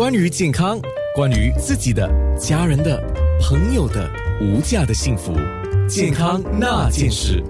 关于健康，关于自己的、家人的、朋友的无价的幸福，健康那件事。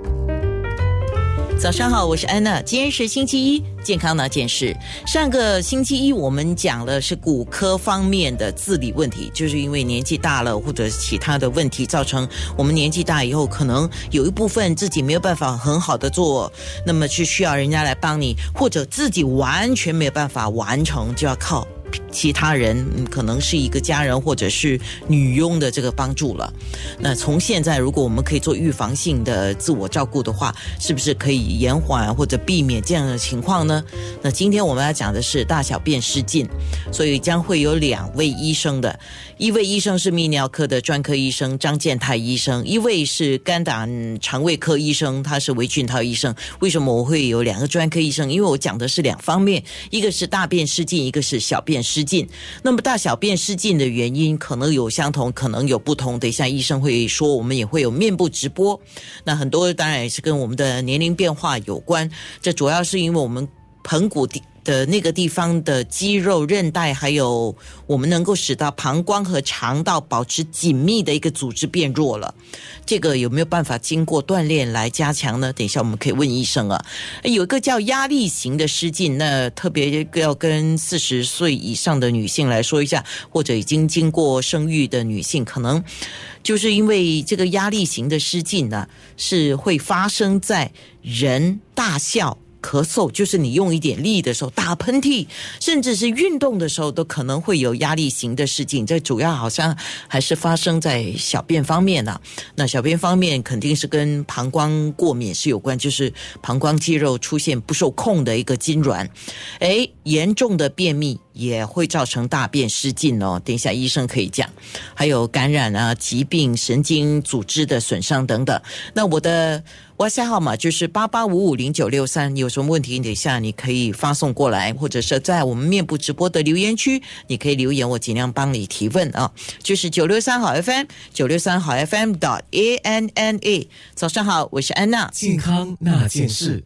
早上好，我是安娜。今天是星期一，健康那件事。上个星期一我们讲了是骨科方面的自理问题，就是因为年纪大了或者其他的问题，造成我们年纪大以后，可能有一部分自己没有办法很好的做，那么是需要人家来帮你，或者自己完全没有办法完成，就要靠。其他人可能是一个家人或者是女佣的这个帮助了。那从现在，如果我们可以做预防性的自我照顾的话，是不是可以延缓或者避免这样的情况呢？那今天我们要讲的是大小便失禁，所以将会有两位医生的，一位医生是泌尿科的专科医生张建泰医生，一位是肝胆肠胃科医生，他是韦俊涛医生。为什么我会有两个专科医生？因为我讲的是两方面，一个是大便失禁，一个是小便。失失禁，那么大小便失禁的原因可能有相同，可能有不同。等一下医生会说，我们也会有面部直播。那很多当然也是跟我们的年龄变化有关。这主要是因为我们盆骨。的那个地方的肌肉、韧带，还有我们能够使到膀胱和肠道保持紧密的一个组织变弱了。这个有没有办法经过锻炼来加强呢？等一下我们可以问医生啊。有一个叫压力型的失禁，那特别要跟四十岁以上的女性来说一下，或者已经经过生育的女性，可能就是因为这个压力型的失禁呢，是会发生在人大笑。咳嗽就是你用一点力的时候，打喷嚏，甚至是运动的时候，都可能会有压力型的事情。这主要好像还是发生在小便方面呢。那小便方面肯定是跟膀胱过敏是有关，就是膀胱肌肉出现不受控的一个痉挛。哎，严重的便秘也会造成大便失禁哦。等一下医生可以讲。还有感染啊、疾病、神经组织的损伤等等。那我的。Wifi 号码就是八八五五零九六三，有什么问题，等一下你可以发送过来，或者是在我们面部直播的留言区，你可以留言，我尽量帮你提问啊。就是九六三好 FM，九六三好 FM dot A N N A。早上好，我是安娜，健康那件事。